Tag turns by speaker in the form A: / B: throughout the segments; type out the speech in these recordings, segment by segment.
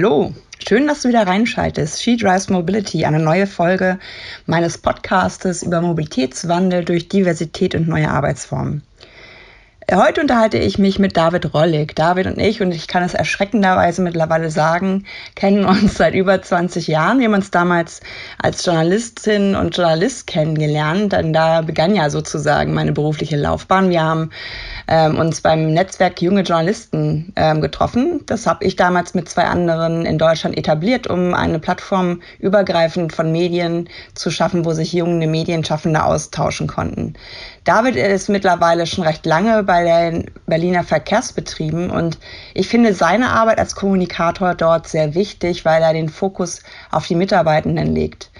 A: Hallo, schön, dass du wieder reinschaltest. She Drives Mobility, eine neue Folge meines Podcastes über Mobilitätswandel durch Diversität und neue Arbeitsformen. Heute unterhalte ich mich mit David Rollig. David und ich, und ich kann es erschreckenderweise mittlerweile sagen, kennen uns seit über 20 Jahren. Wir haben uns damals als Journalistin und Journalist kennengelernt, denn da begann ja sozusagen meine berufliche Laufbahn. Wir haben ähm, uns beim Netzwerk Junge Journalisten ähm, getroffen. Das habe ich damals mit zwei anderen in Deutschland etabliert, um eine Plattform übergreifend von Medien zu schaffen, wo sich junge Medienschaffende austauschen konnten. David ist mittlerweile schon recht lange bei den Berliner Verkehrsbetrieben und ich finde seine Arbeit als Kommunikator dort sehr wichtig, weil er den Fokus auf die Mitarbeitenden legt.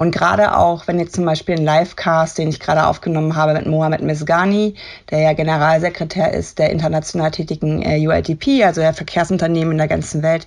A: Und gerade auch, wenn jetzt zum Beispiel ein Livecast, den ich gerade aufgenommen habe mit Mohamed Misgani, der ja Generalsekretär ist der international tätigen äh, UITP, also der Verkehrsunternehmen in der ganzen Welt,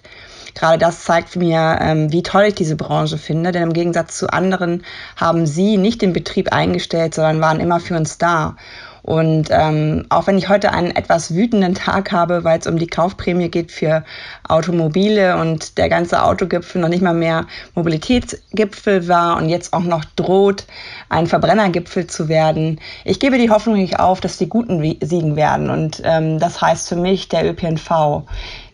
A: gerade das zeigt mir, ähm, wie toll ich diese Branche finde. Denn im Gegensatz zu anderen haben sie nicht den Betrieb eingestellt, sondern waren immer für uns da. Und ähm, auch wenn ich heute einen etwas wütenden Tag habe, weil es um die Kaufprämie geht für Automobile und der ganze Autogipfel noch nicht mal mehr Mobilitätsgipfel war und jetzt auch noch droht, ein Verbrennergipfel zu werden. Ich gebe die Hoffnung nicht auf, dass die Guten siegen werden. Und ähm, das heißt für mich der ÖPNV.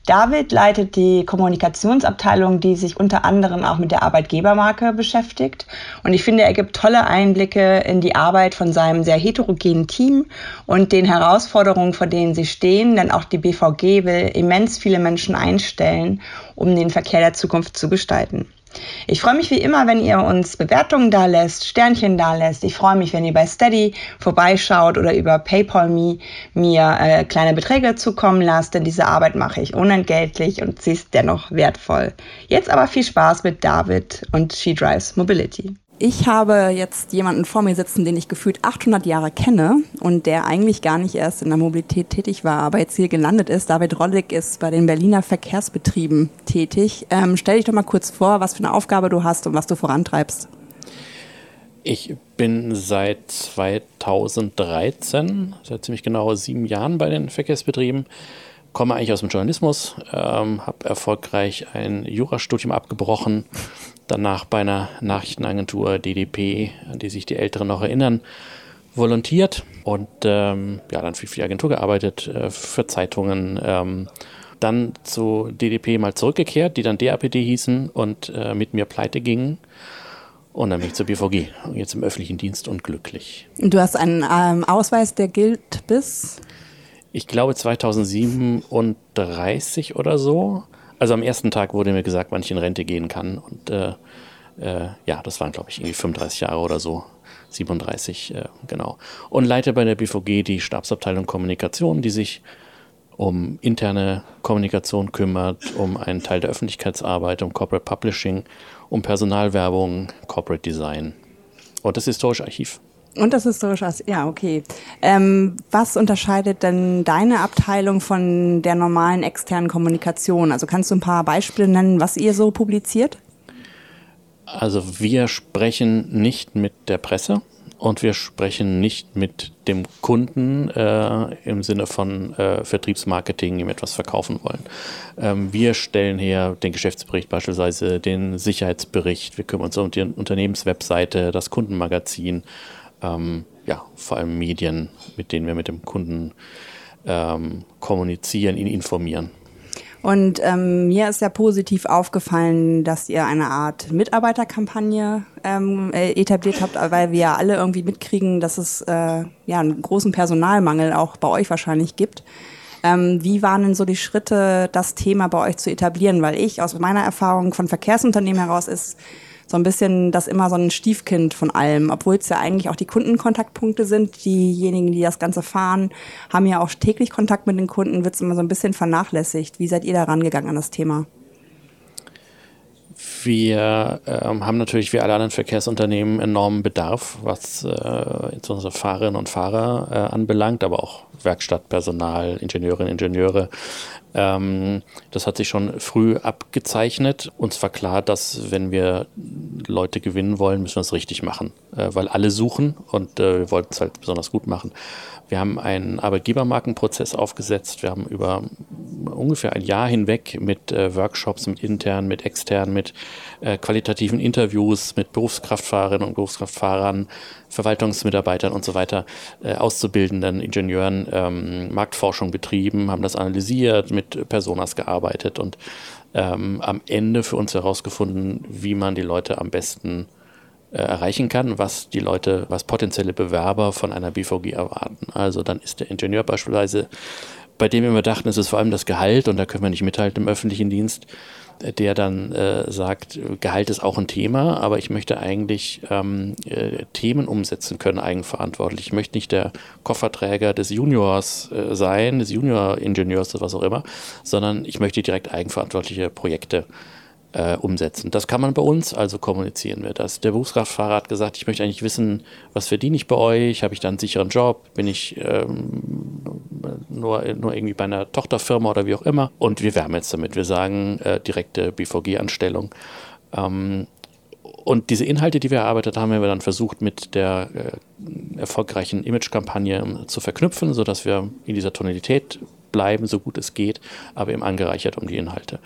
A: David leitet die Kommunikationsabteilung, die sich unter anderem auch mit der Arbeitgebermarke beschäftigt. Und ich finde, er gibt tolle Einblicke in die Arbeit von seinem sehr heterogenen Team und den Herausforderungen, vor denen sie stehen. Denn auch die BVG will immens viele Menschen einstellen, um den Verkehr der Zukunft zu gestalten. Ich freue mich wie immer, wenn ihr uns Bewertungen da lässt, Sternchen da lässt. Ich freue mich, wenn ihr bei Steady vorbeischaut oder über PayPal Me mir äh, kleine Beträge zukommen lasst, denn diese Arbeit mache ich unentgeltlich und sie ist dennoch wertvoll. Jetzt aber viel Spaß mit David und She Drives Mobility. Ich habe jetzt jemanden vor mir sitzen, den ich gefühlt 800 Jahre kenne und der eigentlich gar nicht erst in der Mobilität tätig war, aber jetzt hier gelandet ist. David Rollig ist bei den Berliner Verkehrsbetrieben tätig. Ähm, stell dich doch mal kurz vor, was für eine Aufgabe du hast und was du vorantreibst.
B: Ich bin seit 2013, seit ziemlich genau sieben Jahren bei den Verkehrsbetrieben komme eigentlich aus dem Journalismus, ähm, habe erfolgreich ein Jurastudium abgebrochen, danach bei einer Nachrichtenagentur DDP, an die sich die Älteren noch erinnern, volontiert und ähm, ja, dann für die Agentur gearbeitet, äh, für Zeitungen. Ähm, dann zu DDP mal zurückgekehrt, die dann DAPD hießen und äh, mit mir pleite gingen. Und dann bin ich zur BVG, jetzt im öffentlichen Dienst und glücklich.
A: Du hast einen ähm, Ausweis, der gilt bis?
B: ich glaube 2037 oder so. Also am ersten Tag wurde mir gesagt, wann ich in Rente gehen kann. Und äh, äh, ja, das waren, glaube ich, irgendwie 35 Jahre oder so. 37, äh, genau. Und leite bei der BVG die Stabsabteilung Kommunikation, die sich um interne Kommunikation kümmert, um einen Teil der Öffentlichkeitsarbeit, um Corporate Publishing, um Personalwerbung, Corporate Design und das Historische Archiv.
A: Und das historische Aspekt, ja, okay. Ähm, was unterscheidet denn deine Abteilung von der normalen externen Kommunikation? Also kannst du ein paar Beispiele nennen, was ihr so publiziert?
B: Also wir sprechen nicht mit der Presse und wir sprechen nicht mit dem Kunden äh, im Sinne von äh, Vertriebsmarketing, ihm etwas verkaufen wollen. Ähm, wir stellen her den Geschäftsbericht beispielsweise, den Sicherheitsbericht, wir kümmern uns um die Unternehmenswebseite, das Kundenmagazin ähm, ja, vor allem Medien, mit denen wir mit dem Kunden ähm, kommunizieren, ihn informieren.
A: Und ähm, mir ist ja positiv aufgefallen, dass ihr eine Art Mitarbeiterkampagne ähm, äh, etabliert habt, weil wir ja alle irgendwie mitkriegen, dass es äh, ja einen großen Personalmangel auch bei euch wahrscheinlich gibt. Ähm, wie waren denn so die Schritte, das Thema bei euch zu etablieren? Weil ich aus meiner Erfahrung von Verkehrsunternehmen heraus ist, so ein bisschen das immer so ein Stiefkind von allem, obwohl es ja eigentlich auch die Kundenkontaktpunkte sind. Diejenigen, die das Ganze fahren, haben ja auch täglich Kontakt mit den Kunden, wird es immer so ein bisschen vernachlässigt. Wie seid ihr da rangegangen an das Thema?
B: Wir ähm, haben natürlich wie alle anderen Verkehrsunternehmen enormen Bedarf, was äh, unsere Fahrerinnen und Fahrer äh, anbelangt, aber auch Werkstattpersonal, Ingenieurinnen, Ingenieure. Ähm, das hat sich schon früh abgezeichnet. Uns war klar, dass wenn wir Leute gewinnen wollen, müssen wir es richtig machen. äh, weil alle suchen und äh, wir wollten es halt besonders gut machen. Wir haben einen Arbeitgebermarkenprozess aufgesetzt. Wir haben über ungefähr ein Jahr hinweg mit äh, Workshops, mit internen, mit externen, mit äh, qualitativen Interviews, mit Berufskraftfahrerinnen und Berufskraftfahrern, Verwaltungsmitarbeitern und so weiter, äh, Auszubildenden, Ingenieuren, ähm, Marktforschung betrieben, haben das analysiert, mit Personas gearbeitet und ähm, am Ende für uns herausgefunden, wie man die Leute am besten äh, erreichen kann, was die Leute, was potenzielle Bewerber von einer BVG erwarten. Also dann ist der Ingenieur beispielsweise, bei dem wir immer dachten, es ist vor allem das Gehalt und da können wir nicht mithalten im öffentlichen Dienst, der dann äh, sagt, Gehalt ist auch ein Thema, aber ich möchte eigentlich ähm, äh, Themen umsetzen können, eigenverantwortlich. Ich möchte nicht der Kofferträger des Juniors äh, sein, des Junior-Ingenieurs oder was auch immer, sondern ich möchte direkt eigenverantwortliche Projekte äh, umsetzen. Das kann man bei uns, also kommunizieren wir das. Der Berufskraftfahrer hat gesagt, ich möchte eigentlich wissen, was verdiene ich bei euch? Habe ich da einen sicheren Job? Bin ich ähm, nur, nur irgendwie bei einer Tochterfirma oder wie auch immer? Und wir werben jetzt damit. Wir sagen äh, direkte BVG-Anstellung. Ähm, und diese Inhalte, die wir erarbeitet haben, haben wir dann versucht, mit der äh, erfolgreichen Image-Kampagne zu verknüpfen, sodass wir in dieser Tonalität bleiben, so gut es geht, aber eben angereichert um die Inhalte.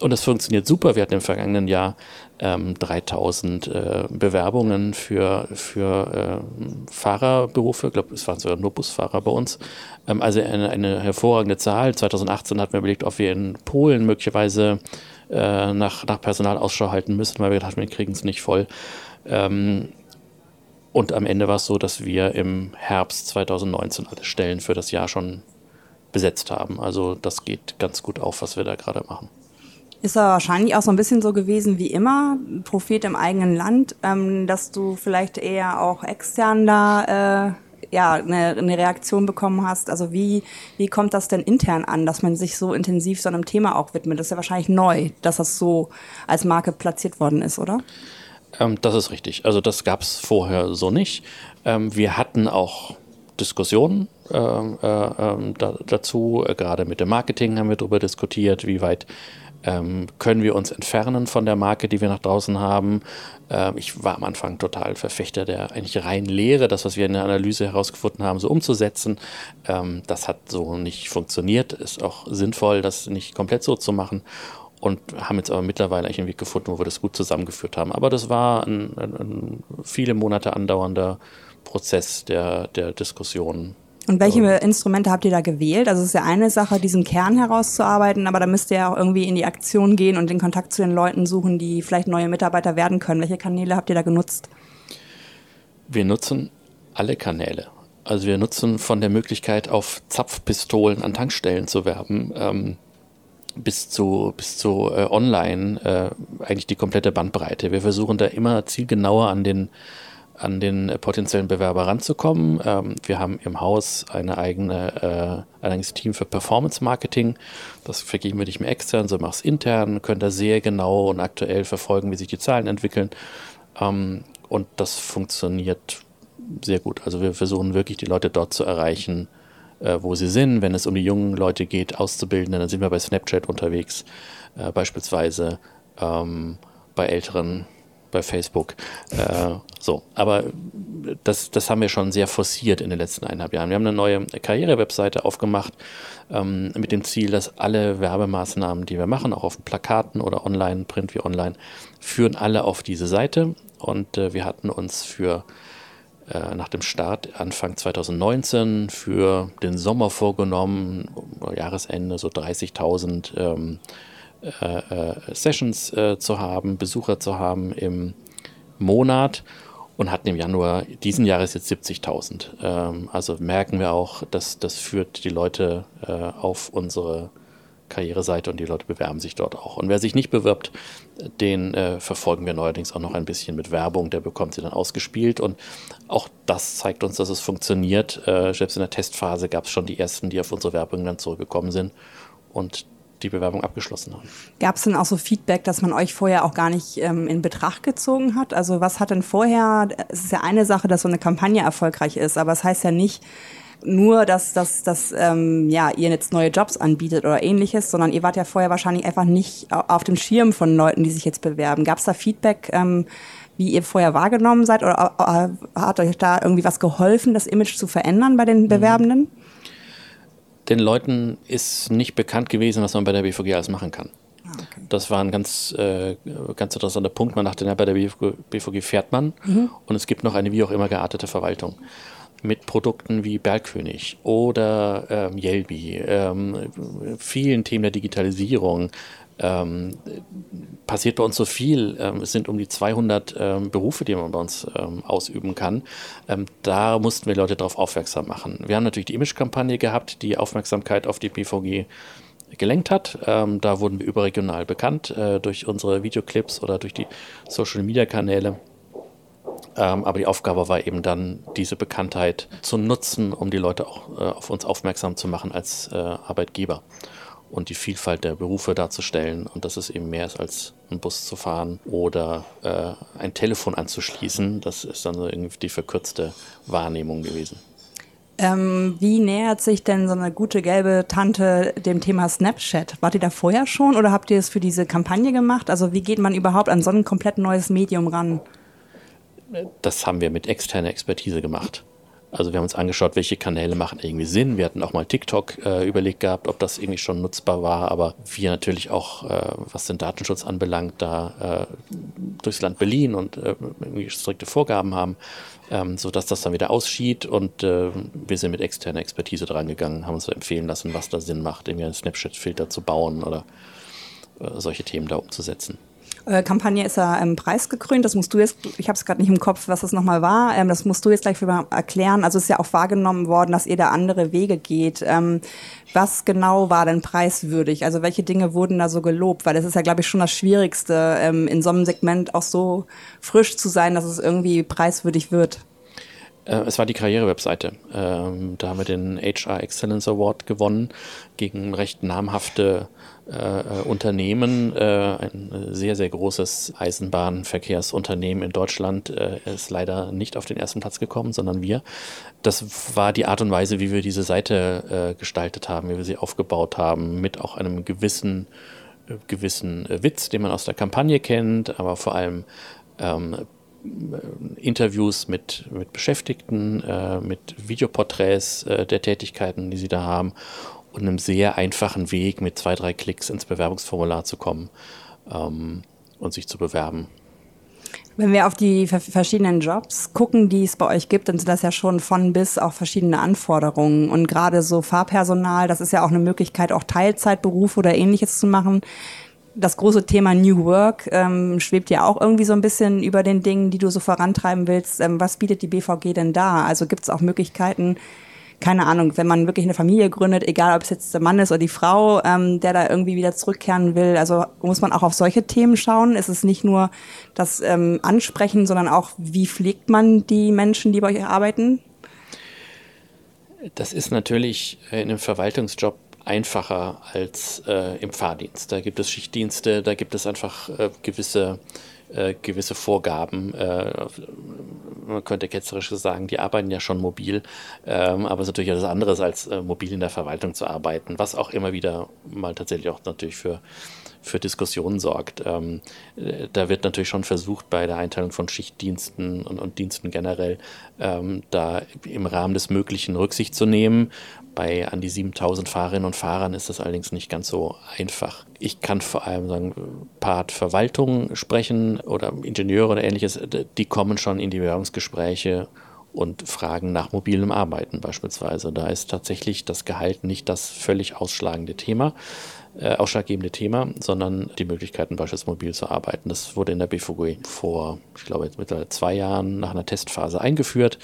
B: Und das funktioniert super. Wir hatten im vergangenen Jahr ähm, 3000 äh, Bewerbungen für, für äh, Fahrerberufe. Ich glaube, es waren sogar nur Busfahrer bei uns. Ähm, also eine, eine hervorragende Zahl. 2018 hatten wir überlegt, ob wir in Polen möglicherweise äh, nach, nach Personal halten müssen, weil wir gedacht haben, wir kriegen es nicht voll. Ähm, und am Ende war es so, dass wir im Herbst 2019 alle Stellen für das Jahr schon besetzt haben. Also das geht ganz gut auf, was wir da gerade machen.
C: Ist aber wahrscheinlich auch so ein bisschen so gewesen wie immer, Prophet im eigenen Land, ähm, dass du vielleicht eher auch extern da äh, ja, eine, eine Reaktion bekommen hast. Also wie, wie kommt das denn intern an, dass man sich so intensiv so einem Thema auch widmet? Das ist ja wahrscheinlich neu, dass das so als Marke platziert worden ist, oder?
B: Ähm, das ist richtig. Also das gab es vorher so nicht. Ähm, wir hatten auch Diskussionen ähm, äh, äh, da, dazu. Gerade mit dem Marketing haben wir darüber diskutiert, wie weit ähm, können wir uns entfernen von der Marke, die wir nach draußen haben. Ähm, ich war am Anfang total Verfechter der eigentlich rein Lehre, das, was wir in der Analyse herausgefunden haben, so umzusetzen. Ähm, das hat so nicht funktioniert. Ist auch sinnvoll, das nicht komplett so zu machen und haben jetzt aber mittlerweile eigentlich einen Weg gefunden, wo wir das gut zusammengeführt haben. Aber das war ein, ein, ein viele Monate andauernder Prozess der, der Diskussion.
C: Und welche ähm. Instrumente habt ihr da gewählt? Also es ist ja eine Sache, diesen Kern herauszuarbeiten, aber da müsst ihr ja auch irgendwie in die Aktion gehen und den Kontakt zu den Leuten suchen, die vielleicht neue Mitarbeiter werden können. Welche Kanäle habt ihr da genutzt?
B: Wir nutzen alle Kanäle. Also wir nutzen von der Möglichkeit, auf Zapfpistolen an Tankstellen zu werben, ähm, bis zu, bis zu äh, online, äh, eigentlich die komplette Bandbreite. Wir versuchen da immer zielgenauer an den an den potenziellen Bewerber ranzukommen. Ähm, wir haben im Haus eine eigene, äh, ein eigenes Team für Performance Marketing. Das vergeben wir nicht mehr extern, sondern machen es intern, können da sehr genau und aktuell verfolgen, wie sich die Zahlen entwickeln. Ähm, und das funktioniert sehr gut. Also wir versuchen wirklich die Leute dort zu erreichen, äh, wo sie sind. Wenn es um die jungen Leute geht, auszubilden, dann sind wir bei Snapchat unterwegs, äh, beispielsweise ähm, bei älteren bei Facebook. Äh, so, aber das, das haben wir schon sehr forciert in den letzten eineinhalb Jahren. Wir haben eine neue Karriere-Webseite aufgemacht ähm, mit dem Ziel, dass alle Werbemaßnahmen, die wir machen, auch auf Plakaten oder online, Print wie online, führen alle auf diese Seite. Und äh, wir hatten uns für äh, nach dem Start Anfang 2019 für den Sommer vorgenommen, Jahresende so 30.000 ähm, äh, äh, Sessions äh, zu haben, Besucher zu haben im Monat und hatten im Januar diesen Jahres jetzt 70.000. Ähm, also merken wir auch, dass das führt die Leute äh, auf unsere Karriereseite und die Leute bewerben sich dort auch. Und wer sich nicht bewirbt, den äh, verfolgen wir neuerdings auch noch ein bisschen mit Werbung, der bekommt sie dann ausgespielt und auch das zeigt uns, dass es funktioniert. Äh, selbst in der Testphase gab es schon die ersten, die auf unsere Werbung dann zurückgekommen sind und die Bewerbung abgeschlossen haben.
C: Gab es denn auch so Feedback, dass man euch vorher auch gar nicht ähm, in Betracht gezogen hat? Also was hat denn vorher, es ist ja eine Sache, dass so eine Kampagne erfolgreich ist, aber es das heißt ja nicht, nur, dass, dass, dass ähm, ja, ihr jetzt neue Jobs anbietet oder ähnliches, sondern ihr wart ja vorher wahrscheinlich einfach nicht auf dem Schirm von Leuten, die sich jetzt bewerben. Gab es da Feedback, ähm, wie ihr vorher wahrgenommen seid oder hat euch da irgendwie was geholfen, das Image zu verändern bei den mhm.
B: Den Leuten ist nicht bekannt gewesen, was man bei der BVG alles machen kann. Ah, okay. Das war ein ganz, äh, ganz interessanter Punkt. Man dachte, ja, bei der BVG fährt man mhm. und es gibt noch eine wie auch immer geartete Verwaltung mit Produkten wie Bergkönig oder ähm, Yelby, ähm, vielen Themen der Digitalisierung. Ähm, passiert bei uns so viel. Ähm, es sind um die 200 ähm, Berufe, die man bei uns ähm, ausüben kann. da mussten wir Leute darauf aufmerksam machen. Wir haben natürlich die Image-Kampagne gehabt, die Aufmerksamkeit auf die BVG gelenkt hat. da wurden wir überregional bekannt äh, durch unsere Videoclips oder durch die Social-Media-Kanäle. Ähm, aber die Aufgabe war eben dann, diese Bekanntheit zu nutzen, um die Leute auch äh, auf uns aufmerksam zu machen als äh, Arbeitgeber und die Vielfalt der Berufe darzustellen und dass es eben mehr ist als einen Bus zu fahren oder äh, ein Telefon anzuschließen. Das ist dann so irgendwie die verkürzte Wahrnehmung gewesen.
C: Ähm, wie nähert sich denn so eine gute gelbe Tante dem Thema Snapchat? Wart ihr da vorher schon oder habt ihr es für diese Kampagne gemacht? Also wie geht man überhaupt an so ein komplett neues Medium ran?
B: das haben wir mit externer Expertise gemacht. Also wir haben uns angeschaut, welche Kanäle machen irgendwie Sinn. Wir hatten auch mal TikTok äh, überlegt gehabt, ob das irgendwie schon nutzbar war, aber wir natürlich auch, äh, was den Datenschutz anbelangt, da äh, durchs Land Berlin und äh, strikte Vorgaben haben, ähm, sodass das dann wieder ausschied und äh, wir sind mit externer Expertise dran gegangen, haben uns so empfehlen lassen, was da Sinn macht, irgendwie einen Snapchat-Filter zu bauen oder äh, solche Themen da umzusetzen.
C: Äh, Kampagne ist ja ähm, preisgekrönt. Das musst du jetzt, ich habe es gerade nicht im Kopf, was das nochmal war. Ähm, das musst du jetzt gleich mal erklären. Also es ist ja auch wahrgenommen worden, dass ihr da andere Wege geht. Ähm, was genau war denn preiswürdig? Also welche Dinge wurden da so gelobt? Weil das ist ja, glaube ich, schon das Schwierigste, ähm, in so einem Segment auch so frisch zu sein, dass es irgendwie preiswürdig wird.
B: Äh, es war die Karriere-Webseite. Ähm, da haben wir den HR Excellence Award gewonnen gegen recht namhafte äh, äh, Unternehmen, äh, ein sehr, sehr großes Eisenbahnverkehrsunternehmen in Deutschland, äh, ist leider nicht auf den ersten Platz gekommen, sondern wir. Das war die Art und Weise, wie wir diese Seite äh, gestaltet haben, wie wir sie aufgebaut haben, mit auch einem gewissen, äh, gewissen Witz, den man aus der Kampagne kennt, aber vor allem ähm, Interviews mit, mit Beschäftigten, äh, mit Videoporträts äh, der Tätigkeiten, die sie da haben und einem sehr einfachen Weg mit zwei, drei Klicks ins Bewerbungsformular zu kommen ähm, und sich zu bewerben.
C: Wenn wir auf die verschiedenen Jobs gucken, die es bei euch gibt, dann sind das ja schon von bis auch verschiedene Anforderungen. Und gerade so Fahrpersonal, das ist ja auch eine Möglichkeit, auch Teilzeitberufe oder ähnliches zu machen. Das große Thema New Work ähm, schwebt ja auch irgendwie so ein bisschen über den Dingen, die du so vorantreiben willst. Ähm, was bietet die BVG denn da? Also gibt es auch Möglichkeiten, keine Ahnung, wenn man wirklich eine Familie gründet, egal ob es jetzt der Mann ist oder die Frau, ähm, der da irgendwie wieder zurückkehren will, also muss man auch auf solche Themen schauen. Es ist nicht nur das ähm, Ansprechen, sondern auch, wie pflegt man die Menschen, die bei euch arbeiten?
B: Das ist natürlich in einem Verwaltungsjob einfacher als äh, im Fahrdienst. Da gibt es Schichtdienste, da gibt es einfach äh, gewisse äh, gewisse Vorgaben. Man könnte ketzerisch sagen, die arbeiten ja schon mobil, ähm, aber es ist natürlich etwas anderes, als äh, mobil in der Verwaltung zu arbeiten, was auch immer wieder mal tatsächlich auch natürlich für für Diskussionen sorgt. Ähm, äh, da wird natürlich schon versucht, bei der Einteilung von Schichtdiensten und, und Diensten generell ähm, da im Rahmen des Möglichen Rücksicht zu nehmen. Bei an die 7000 Fahrerinnen und Fahrern ist das allerdings nicht ganz so einfach. Ich kann vor allem sagen, Part Verwaltung sprechen oder Ingenieure oder ähnliches, die kommen schon in die Bewerbungsgespräche und fragen nach mobilem Arbeiten beispielsweise. Da ist tatsächlich das Gehalt nicht das völlig ausschlagende Thema äh, ausschlaggebende Thema, sondern die Möglichkeiten, beispielsweise mobil zu arbeiten. Das wurde in der BVG vor, ich glaube, jetzt mittlerweile zwei Jahren nach einer Testphase eingeführt.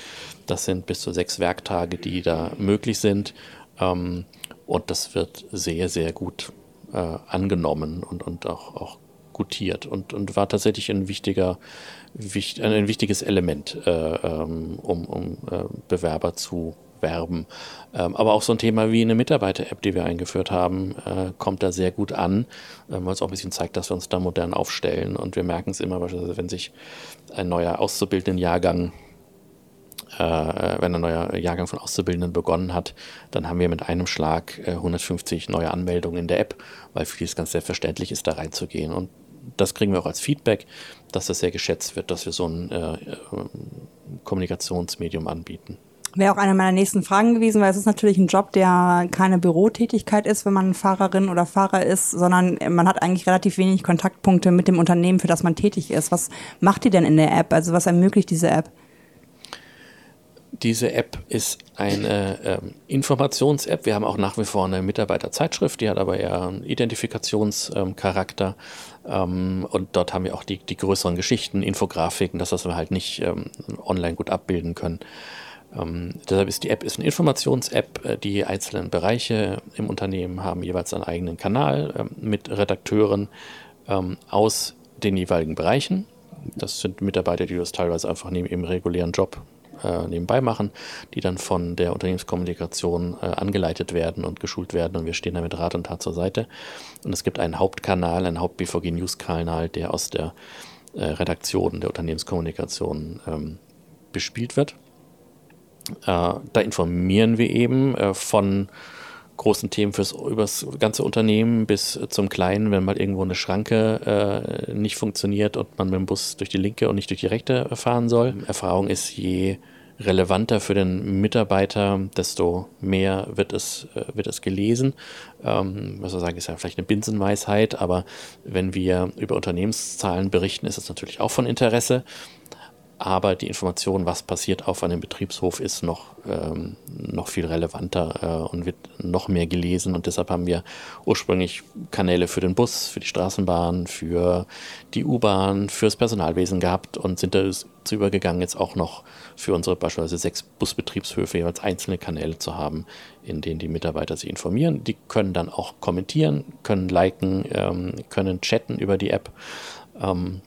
B: Das sind bis zu sechs Werktage, die da möglich sind. Ähm, und das wird sehr, sehr gut äh, angenommen und, und auch, auch gutiert und, und war tatsächlich ein wichtiger, wichtig, ein wichtiges Element, äh, ähm, um, um äh, Bewerber zu werben. Ähm, aber auch so ein Thema wie eine Mitarbeiter-App, die wir eingeführt haben, äh, kommt da sehr gut an, äh, weil es auch ein bisschen zeigt, dass wir uns da modern aufstellen. Und wir merken es immer, beispielsweise, wenn sich ein neuer Auszubildendenjahrgang äh, wenn ein neuer Jahrgang von Auszubildenden begonnen hat, dann haben wir mit einem Schlag äh, 150 neue Anmeldungen in der App, weil für die es ganz selbstverständlich ist, da reinzugehen. Und das kriegen wir auch als Feedback, dass das sehr geschätzt wird, dass wir so ein äh, äh Kommunikationsmedium anbieten.
C: Wäre auch eine meiner nächsten Fragen gewesen, weil es ist natürlich ein Job, der keine Bürotätigkeit ist, wenn man Fahrerin oder Fahrer ist, sondern man hat eigentlich relativ wenig Kontaktpunkte mit dem Unternehmen, für das man tätig ist. Was macht die denn in der App? Also was ermöglicht diese App?
B: Diese App ist eine ähm, Informations-App. Wir haben auch nach wie vor eine Mitarbeiterzeitschrift, die hat aber eher einen Identifikationscharakter. Ähm, und dort haben wir auch die, die größeren Geschichten, Infografiken, das, was wir halt nicht ähm, online gut abbilden können. Ähm, deshalb ist die App ist eine Informations-App. Äh, die einzelnen Bereiche im Unternehmen haben jeweils einen eigenen Kanal ähm, mit Redakteuren ähm, aus den jeweiligen Bereichen. Das sind Mitarbeiter, die das teilweise einfach neben ihrem regulären Job äh, nebenbei machen, die dann von der Unternehmenskommunikation äh, angeleitet werden und geschult werden und wir stehen da mit Rat und Tat zur Seite. Und es gibt einen Hauptkanal, einen Haupt-BVG-News-Kanal, der aus der äh, Redaktion der Unternehmenskommunikation ähm, bespielt wird. Äh, da informieren wir eben äh, von großen Themen fürs übers ganze Unternehmen bis zum Kleinen, wenn mal irgendwo eine Schranke äh, nicht funktioniert und man mit dem Bus durch die linke und nicht durch die rechte fahren soll. Erfahrung ist, je relevanter für den Mitarbeiter, desto mehr wird es, äh, wird es gelesen. Ähm, was wir sagen, ist ja vielleicht eine Binsenweisheit, aber wenn wir über Unternehmenszahlen berichten, ist es natürlich auch von Interesse aber die Information, was passiert auf einem Betriebshof, ist noch, ähm, noch viel relevanter äh, und wird noch mehr gelesen. Und deshalb haben wir ursprünglich Kanäle für den Bus, für die Straßenbahn, für die U-Bahn, fürs Personalwesen gehabt und sind dazu übergegangen, jetzt auch noch für unsere beispielsweise sechs Busbetriebshöfe jeweils einzelne Kanäle zu haben, in denen die Mitarbeiter sich informieren. Die können dann auch kommentieren, können liken, ähm, können chatten über die App. Ähm,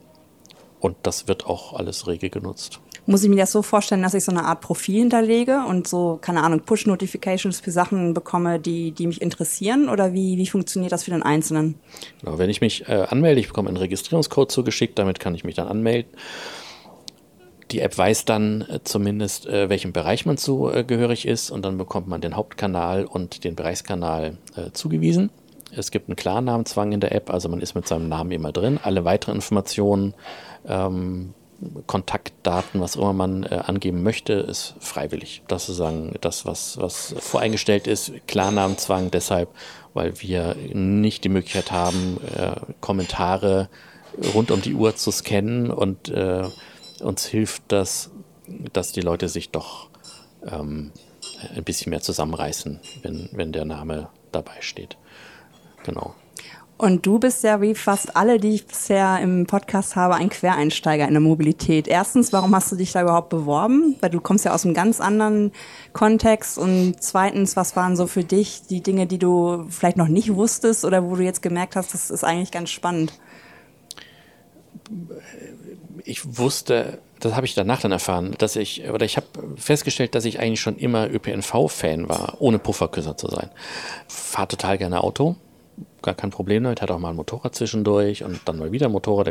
B: und das wird auch alles rege genutzt.
C: Muss ich mir das so vorstellen, dass ich so eine Art Profil hinterlege und so, keine Ahnung, Push-Notifications für Sachen bekomme, die, die mich interessieren? Oder wie, wie funktioniert das für den Einzelnen?
B: Genau, wenn ich mich äh, anmelde, ich bekomme einen Registrierungscode zugeschickt, damit kann ich mich dann anmelden. Die App weiß dann äh, zumindest, äh, welchem Bereich man zugehörig ist und dann bekommt man den Hauptkanal und den Bereichskanal äh, zugewiesen. Es gibt einen Klarnamenzwang in der App, also man ist mit seinem Namen immer drin. Alle weiteren Informationen, ähm, Kontaktdaten, was immer man äh, angeben möchte, ist freiwillig. Das ist sozusagen das, was, was voreingestellt ist. Klarnamenzwang deshalb, weil wir nicht die Möglichkeit haben, äh, Kommentare rund um die Uhr zu scannen und äh, uns hilft das, dass die Leute sich doch ähm, ein bisschen mehr zusammenreißen, wenn, wenn der Name dabei steht. Genau.
C: Und du bist ja wie fast alle, die ich bisher im Podcast habe, ein Quereinsteiger in der Mobilität. Erstens, warum hast du dich da überhaupt beworben? Weil du kommst ja aus einem ganz anderen Kontext. Und zweitens, was waren so für dich die Dinge, die du vielleicht noch nicht wusstest oder wo du jetzt gemerkt hast, das ist eigentlich ganz spannend?
B: Ich wusste, das habe ich danach dann erfahren, dass ich, oder ich habe festgestellt, dass ich eigentlich schon immer ÖPNV-Fan war, ohne Pufferküsser zu sein. Fahre total gerne Auto gar kein Problem damit, hat auch mal ein Motorrad zwischendurch und dann mal wieder ein Motorrad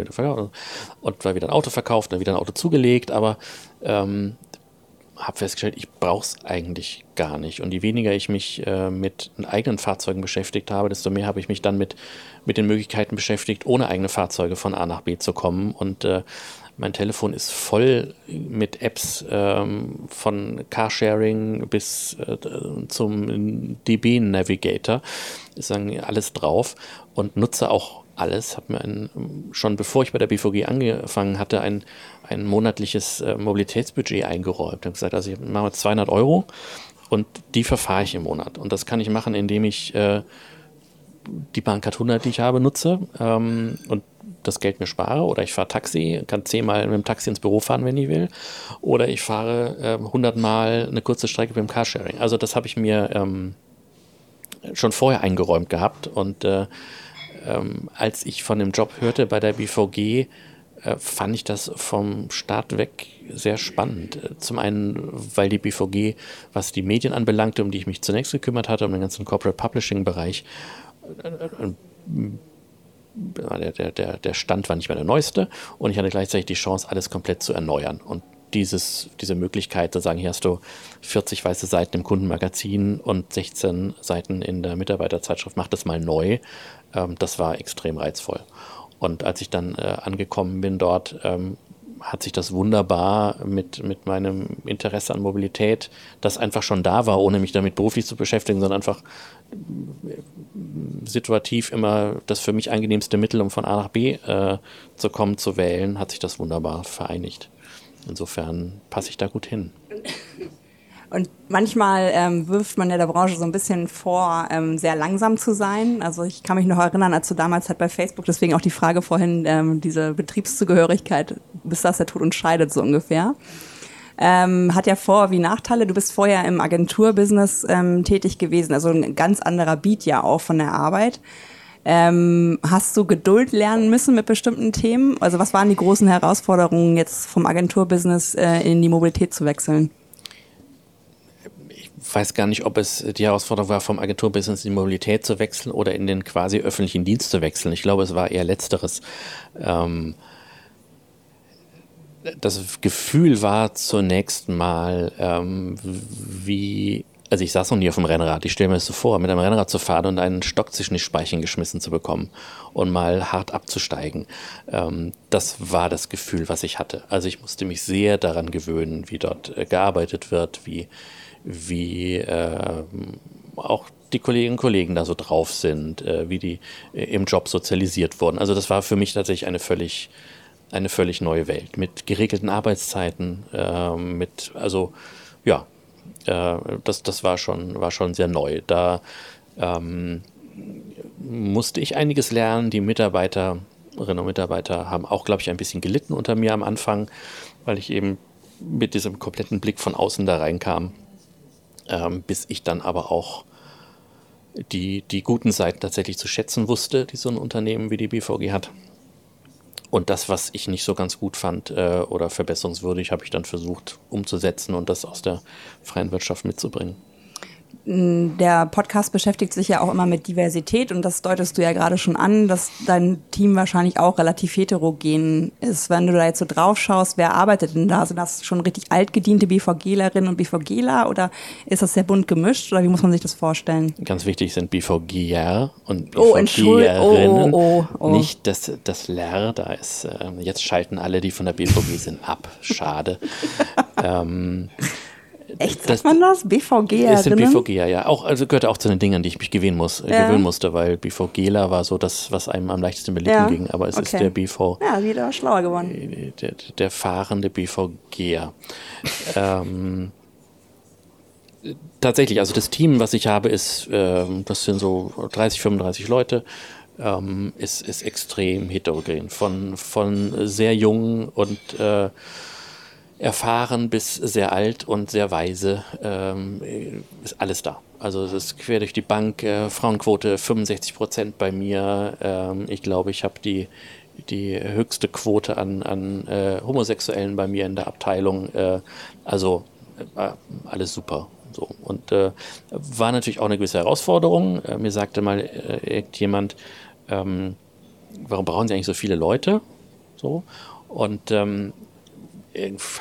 B: und mal wieder ein Auto verkauft, dann wieder ein Auto zugelegt, aber ähm, habe festgestellt, ich brauche es eigentlich gar nicht. Und je weniger ich mich äh, mit eigenen Fahrzeugen beschäftigt habe, desto mehr habe ich mich dann mit, mit den Möglichkeiten beschäftigt, ohne eigene Fahrzeuge von A nach B zu kommen. Und äh, mein Telefon ist voll mit Apps ähm, von Carsharing bis äh, zum DB Navigator. Ist sagen alles drauf und nutze auch alles. Habe mir ein, schon bevor ich bei der BVG angefangen hatte, ein, ein monatliches äh, Mobilitätsbudget eingeräumt. Habe gesagt, also ich mache 200 Euro und die verfahre ich im Monat. Und das kann ich machen, indem ich äh, die Bahncard 100, die ich habe, nutze ähm, und das Geld mir spare oder ich fahre Taxi, kann zehnmal mit dem Taxi ins Büro fahren, wenn ich will, oder ich fahre äh, 100 Mal eine kurze Strecke beim Carsharing. Also das habe ich mir ähm, schon vorher eingeräumt gehabt und äh, ähm, als ich von dem Job hörte bei der BVG, äh, fand ich das vom Start weg sehr spannend. Zum einen, weil die BVG, was die Medien anbelangte, um die ich mich zunächst gekümmert hatte, um den ganzen Corporate Publishing Bereich, äh, äh, der, der, der Stand war nicht mehr der neueste und ich hatte gleichzeitig die Chance, alles komplett zu erneuern. Und dieses, diese Möglichkeit zu sagen, hier hast du 40 weiße Seiten im Kundenmagazin und 16 Seiten in der Mitarbeiterzeitschrift, mach das mal neu. Ähm, das war extrem reizvoll. Und als ich dann äh, angekommen bin dort, ähm, hat sich das wunderbar mit, mit meinem Interesse an Mobilität, das einfach schon da war, ohne mich damit beruflich zu beschäftigen, sondern einfach äh, situativ immer das für mich angenehmste Mittel, um von A nach B äh, zu kommen, zu wählen, hat sich das wunderbar vereinigt. Insofern passe ich da gut hin.
C: Und manchmal ähm, wirft man ja der Branche so ein bisschen vor, ähm, sehr langsam zu sein. Also ich kann mich noch erinnern, als du damals halt bei Facebook, deswegen auch die Frage vorhin, ähm, diese Betriebszugehörigkeit, bis das der Tod uns scheidet, so ungefähr. Ähm, hat ja Vor- wie Nachteile. Du bist vorher im Agenturbusiness ähm, tätig gewesen, also ein ganz anderer Beat ja auch von der Arbeit. Ähm, hast du Geduld lernen müssen mit bestimmten Themen? Also was waren die großen Herausforderungen jetzt vom Agenturbusiness äh, in die Mobilität zu wechseln?
B: weiß gar nicht, ob es die Herausforderung war, vom Agenturbusiness in die Mobilität zu wechseln oder in den quasi öffentlichen Dienst zu wechseln. Ich glaube, es war eher letzteres. Ähm, das Gefühl war zunächst mal, ähm, wie, also ich saß noch nie auf dem Rennrad, ich stelle mir das so vor, mit einem Rennrad zu fahren und einen Stock zwischen die Speichen geschmissen zu bekommen und mal hart abzusteigen. Ähm, das war das Gefühl, was ich hatte. Also ich musste mich sehr daran gewöhnen, wie dort äh, gearbeitet wird, wie, wie äh, auch die Kolleginnen und Kollegen da so drauf sind, äh, wie die äh, im Job sozialisiert wurden. Also das war für mich tatsächlich eine völlig, eine völlig neue Welt mit geregelten Arbeitszeiten, äh, mit, also ja, äh, das, das war schon, war schon sehr neu. Da ähm, musste ich einiges lernen. Die Mitarbeiterinnen und Mitarbeiter haben auch, glaube ich, ein bisschen gelitten unter mir am Anfang, weil ich eben mit diesem kompletten Blick von außen da reinkam ähm, bis ich dann aber auch die, die guten Seiten tatsächlich zu schätzen wusste, die so ein Unternehmen wie die BVG hat. Und das, was ich nicht so ganz gut fand äh, oder verbesserungswürdig, habe ich dann versucht umzusetzen und das aus der freien Wirtschaft mitzubringen.
C: Der Podcast beschäftigt sich ja auch immer mit Diversität und das deutest du ja gerade schon an, dass dein Team wahrscheinlich auch relativ heterogen ist. Wenn du da jetzt so drauf schaust, wer arbeitet denn da? Sind das schon richtig altgediente BVGlerinnen und BVGler oder ist das sehr bunt gemischt oder wie muss man sich das vorstellen?
B: Ganz wichtig sind BVGer und
C: BVGerinnen. Oh, oh, oh,
B: Nicht das, das Ler, da ist, äh, jetzt schalten alle, die von der BVG sind, ab. Schade. ähm,
C: Echt, sagt das, man das? BVG
B: Es sind BVGer, ja. Auch, also gehört auch zu den Dingen, die ich mich gewöhnen, muss, äh, ja. gewöhnen musste, weil BVGler war so das, was einem am leichtesten Lippen ja. ging. Aber es okay. ist der BV.
C: Ja, wieder schlauer geworden.
B: Der, der fahrende BVGer. ähm, tatsächlich, also das Team, was ich habe, ist, äh, das sind so 30, 35 Leute. Ähm, ist, ist extrem heterogen. Von, von sehr jung und äh, erfahren bis sehr alt und sehr weise, ähm, ist alles da. Also es ist quer durch die Bank, äh, Frauenquote 65 Prozent bei mir. Ähm, ich glaube, ich habe die, die höchste Quote an, an äh, Homosexuellen bei mir in der Abteilung. Äh, also äh, alles super. So. Und äh, war natürlich auch eine gewisse Herausforderung. Äh, mir sagte mal irgendjemand, ähm, warum brauchen Sie eigentlich so viele Leute? So. Und ähm,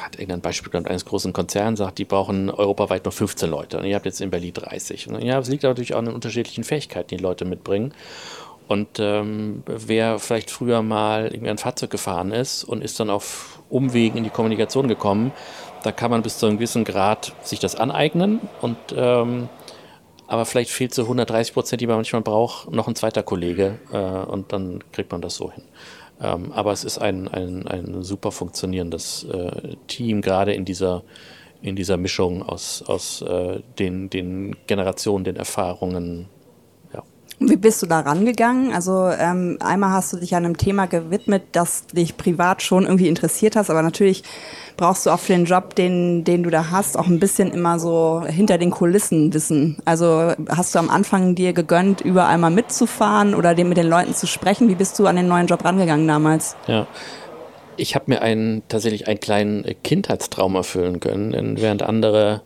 B: hat irgendein Beispiel genannt, eines großen Konzerns sagt, die brauchen europaweit nur 15 Leute und ihr habt jetzt in Berlin 30. Und ja, es liegt natürlich auch an den unterschiedlichen Fähigkeiten, die, Leute mitbringen. Und ähm, wer vielleicht früher mal ein Fahrzeug gefahren ist und ist dann auf Umwegen in die Kommunikation gekommen, da kann man bis zu einem gewissen Grad sich das aneignen und ähm, aber vielleicht fehlt so 130 Prozent, die man manchmal braucht, noch ein zweiter Kollege äh, und dann kriegt man das so hin. Ähm, aber es ist ein, ein, ein super funktionierendes äh, Team, gerade in dieser, in dieser Mischung aus, aus äh, den, den Generationen, den Erfahrungen.
C: Wie bist du da rangegangen? Also ähm, einmal hast du dich einem Thema gewidmet, das dich privat schon irgendwie interessiert hast, aber natürlich brauchst du auch für den Job, den, den du da hast, auch ein bisschen immer so hinter den Kulissen wissen. Also hast du am Anfang dir gegönnt, überall mal mitzufahren oder mit den Leuten zu sprechen? Wie bist du an den neuen Job rangegangen damals?
B: Ja. Ich habe mir einen, tatsächlich einen kleinen Kindheitstraum erfüllen können, während andere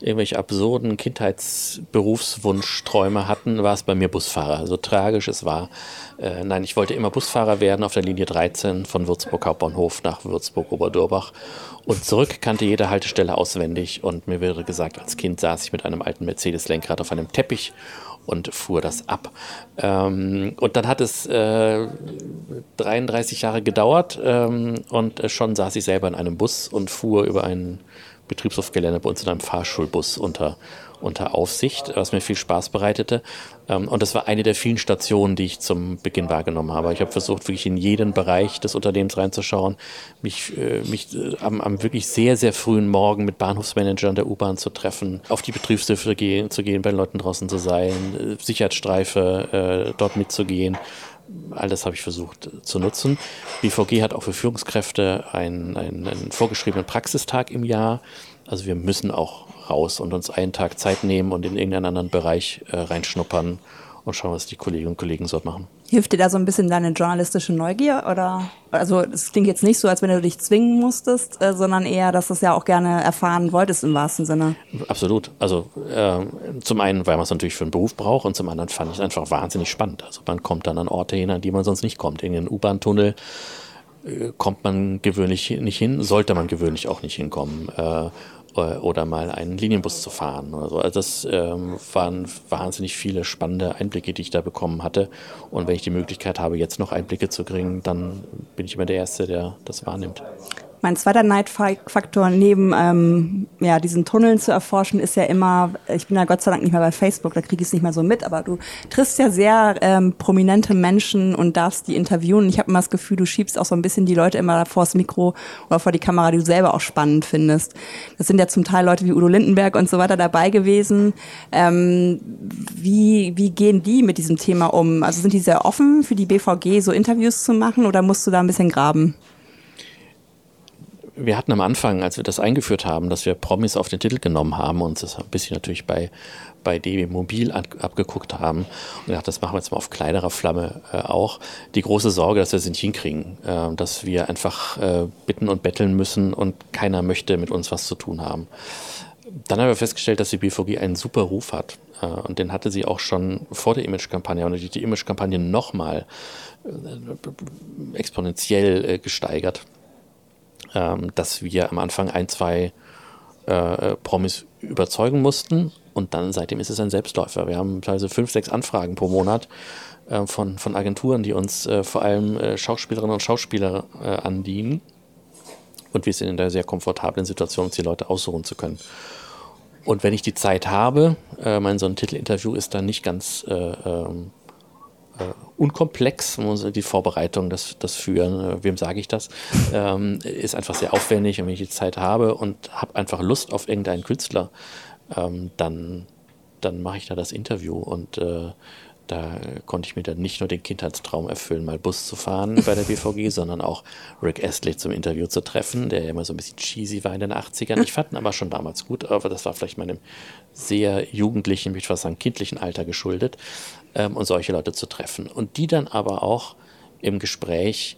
B: irgendwelche absurden Kindheitsberufswunschträume hatten, war es bei mir Busfahrer. So tragisch es war. Äh, nein, ich wollte immer Busfahrer werden auf der Linie 13 von Würzburg Hauptbahnhof nach Würzburg Oberdurbach. Und zurück kannte jede Haltestelle auswendig. Und mir wurde gesagt, als Kind saß ich mit einem alten Mercedes-Lenkrad auf einem Teppich und fuhr das ab. Ähm, und dann hat es äh, 33 Jahre gedauert ähm, und äh, schon saß ich selber in einem Bus und fuhr über ein Betriebshofgelände bei uns in einem Fahrschulbus unter unter Aufsicht, was mir viel Spaß bereitete. Ähm, und das war eine der vielen Stationen, die ich zum Beginn wahrgenommen habe. Ich habe versucht, wirklich in jeden Bereich des Unternehmens reinzuschauen, mich, äh, mich äh, am, am wirklich sehr, sehr frühen Morgen mit Bahnhofsmanagern der U-Bahn zu treffen, auf die Betriebshöfe gehen, zu gehen, bei den Leuten draußen zu sein, äh, Sicherheitsstreife dort mitzugehen. All das habe ich versucht zu nutzen. BVG hat auch für Führungskräfte einen, einen, einen vorgeschriebenen Praxistag im Jahr. Also wir müssen auch raus und uns einen Tag Zeit nehmen und in irgendeinen anderen Bereich äh, reinschnuppern und schauen, was die Kolleginnen und Kollegen dort machen.
C: Hilft dir da so ein bisschen deine journalistische Neugier? Oder also es klingt jetzt nicht so, als wenn du dich zwingen musstest, äh, sondern eher, dass du es ja auch gerne erfahren wolltest im wahrsten Sinne.
B: Absolut. Also äh, zum einen, weil man es natürlich für einen Beruf braucht und zum anderen fand ich es einfach wahnsinnig spannend. Also man kommt dann an Orte hin, an die man sonst nicht kommt. In den U-Bahn-Tunnel äh, kommt man gewöhnlich nicht hin, sollte man gewöhnlich auch nicht hinkommen. Äh, oder mal einen Linienbus zu fahren oder so. Also das ähm, waren wahnsinnig viele spannende Einblicke, die ich da bekommen hatte. Und wenn ich die Möglichkeit habe, jetzt noch Einblicke zu kriegen, dann bin ich immer der Erste, der das wahrnimmt.
C: Mein zweiter Neidfaktor neben ähm, ja, diesen Tunneln zu erforschen ist ja immer, ich bin ja Gott sei Dank nicht mehr bei Facebook, da kriege ich es nicht mehr so mit, aber du triffst ja sehr ähm, prominente Menschen und darfst die interviewen. Ich habe immer das Gefühl, du schiebst auch so ein bisschen die Leute immer vor das Mikro oder vor die Kamera, die du selber auch spannend findest. Das sind ja zum Teil Leute wie Udo Lindenberg und so weiter dabei gewesen. Ähm, wie, wie gehen die mit diesem Thema um? Also sind die sehr offen für die BVG, so Interviews zu machen oder musst du da ein bisschen graben?
B: Wir hatten am Anfang, als wir das eingeführt haben, dass wir Promis auf den Titel genommen haben und das ein bisschen natürlich bei, bei DB Mobil ab, abgeguckt haben und gedacht, das machen wir jetzt mal auf kleinerer Flamme äh, auch. Die große Sorge, dass wir es nicht hinkriegen, äh, dass wir einfach äh, bitten und betteln müssen und keiner möchte mit uns was zu tun haben. Dann haben wir festgestellt, dass die BVG einen super Ruf hat. Äh, und den hatte sie auch schon vor der Image-Kampagne und die, Image-Kampagne nochmal äh, exponentiell äh, gesteigert ähm, dass wir am Anfang ein, zwei äh, Promis überzeugen mussten und dann seitdem ist es ein Selbstläufer. Wir haben teilweise fünf, sechs Anfragen pro Monat äh, von, von Agenturen, die uns äh, vor allem äh, Schauspielerinnen und Schauspieler äh, andienen. Und wir sind in der sehr komfortablen Situation, uns die Leute aussuchen zu können. Und wenn ich die Zeit habe, äh, mein so ein Titelinterview ist dann nicht ganz äh, ähm, äh, unkomplex, die Vorbereitung, das, das Führen, äh, wem sage ich das, ähm, ist einfach sehr aufwendig und wenn ich die Zeit habe und habe einfach Lust auf irgendeinen Künstler, ähm, dann, dann mache ich da das Interview und äh, da konnte ich mir dann nicht nur den Kindheitstraum erfüllen, mal Bus zu fahren bei der BVG, sondern auch Rick Astley zum Interview zu treffen, der ja immer so ein bisschen cheesy war in den 80ern. Ich fand ihn aber schon damals gut, aber das war vielleicht meinem sehr jugendlichen, ich fast sagen kindlichen Alter geschuldet ähm, und solche Leute zu treffen. Und die dann aber auch im Gespräch,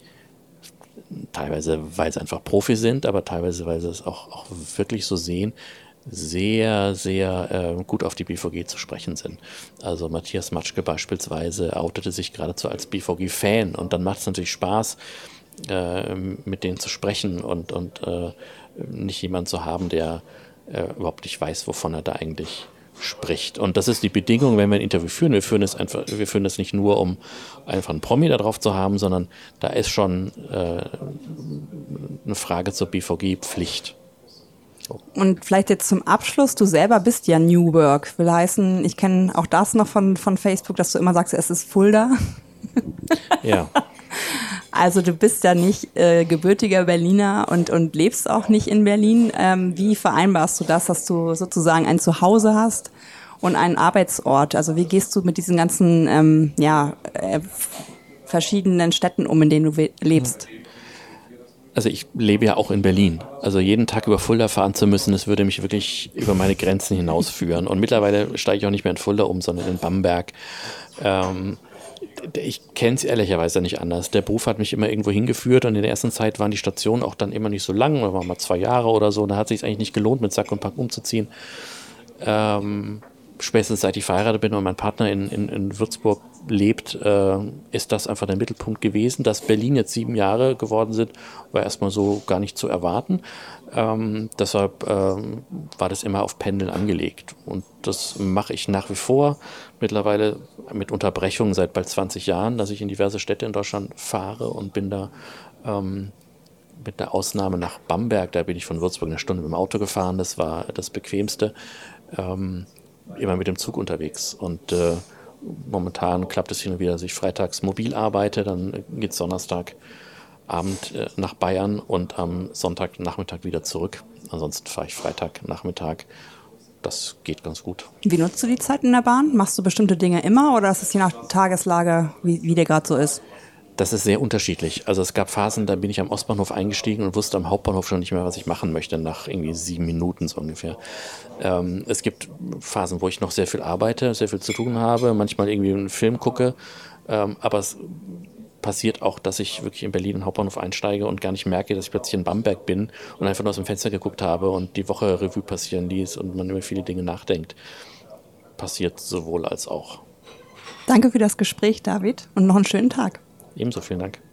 B: teilweise weil sie einfach Profi sind, aber teilweise weil sie es auch, auch wirklich so sehen, sehr, sehr äh, gut auf die BVG zu sprechen sind. Also Matthias Matschke beispielsweise outete sich geradezu als BVG-Fan und dann macht es natürlich Spaß, äh, mit denen zu sprechen und, und äh, nicht jemand zu haben, der äh, überhaupt nicht weiß, wovon er da eigentlich spricht. Und das ist die Bedingung, wenn wir ein Interview führen. Wir führen es einfach, wir führen es nicht nur, um einfach einen Promi da drauf zu haben, sondern da ist schon äh, eine Frage zur BVG-Pflicht.
C: Und vielleicht jetzt zum Abschluss, du selber bist ja New Work. Will heißen, ich kenne auch das noch von, von Facebook, dass du immer sagst, es ist Fulda.
B: Ja.
C: Also du bist ja nicht äh, gebürtiger Berliner und, und lebst auch nicht in Berlin. Ähm, wie vereinbarst du das, dass du sozusagen ein Zuhause hast und einen Arbeitsort? Also wie gehst du mit diesen ganzen ähm, ja, äh, verschiedenen Städten um, in denen du lebst?
B: Also ich lebe ja auch in Berlin. Also jeden Tag über Fulda fahren zu müssen, das würde mich wirklich über meine Grenzen hinausführen. Und mittlerweile steige ich auch nicht mehr in Fulda um, sondern in Bamberg. Ähm, ich kenne es ehrlicherweise nicht anders. Der Beruf hat mich immer irgendwo hingeführt und in der ersten Zeit waren die Stationen auch dann immer nicht so lang, da waren mal zwei Jahre oder so. Da hat es sich eigentlich nicht gelohnt, mit Sack und Pack umzuziehen. Ähm, spätestens seit ich verheiratet bin und mein Partner in, in, in Würzburg lebt, äh, ist das einfach der Mittelpunkt gewesen. Dass Berlin jetzt sieben Jahre geworden sind, war erstmal so gar nicht zu erwarten. Ähm, deshalb ähm, war das immer auf Pendeln angelegt. Und das mache ich nach wie vor. Mittlerweile mit Unterbrechungen seit bald 20 Jahren, dass ich in diverse Städte in Deutschland fahre und bin da ähm, mit der Ausnahme nach Bamberg, da bin ich von Würzburg eine Stunde mit dem Auto gefahren, das war das Bequemste, ähm, immer mit dem Zug unterwegs. Und äh, momentan klappt es hin und wieder, dass ich freitags mobil arbeite, dann geht es Abend äh, nach Bayern und am Sonntagnachmittag wieder zurück. Ansonsten fahre ich Freitagnachmittag. Das geht ganz gut.
C: Wie nutzt du die Zeit in der Bahn? Machst du bestimmte Dinge immer oder ist es je nach Tageslage, wie, wie der gerade so ist?
B: Das ist sehr unterschiedlich. Also es gab Phasen, da bin ich am Ostbahnhof eingestiegen und wusste am Hauptbahnhof schon nicht mehr, was ich machen möchte, nach irgendwie sieben Minuten so ungefähr. Ähm, es gibt Phasen, wo ich noch sehr viel arbeite, sehr viel zu tun habe, manchmal irgendwie einen Film gucke. Ähm, aber es passiert auch, dass ich wirklich in Berlin in den Hauptbahnhof einsteige und gar nicht merke, dass ich plötzlich in Bamberg bin und einfach nur aus dem Fenster geguckt habe und die Woche Revue passieren ließ und man über viele Dinge nachdenkt. Passiert sowohl als auch.
C: Danke für das Gespräch, David, und noch einen schönen Tag.
B: Ebenso, vielen Dank.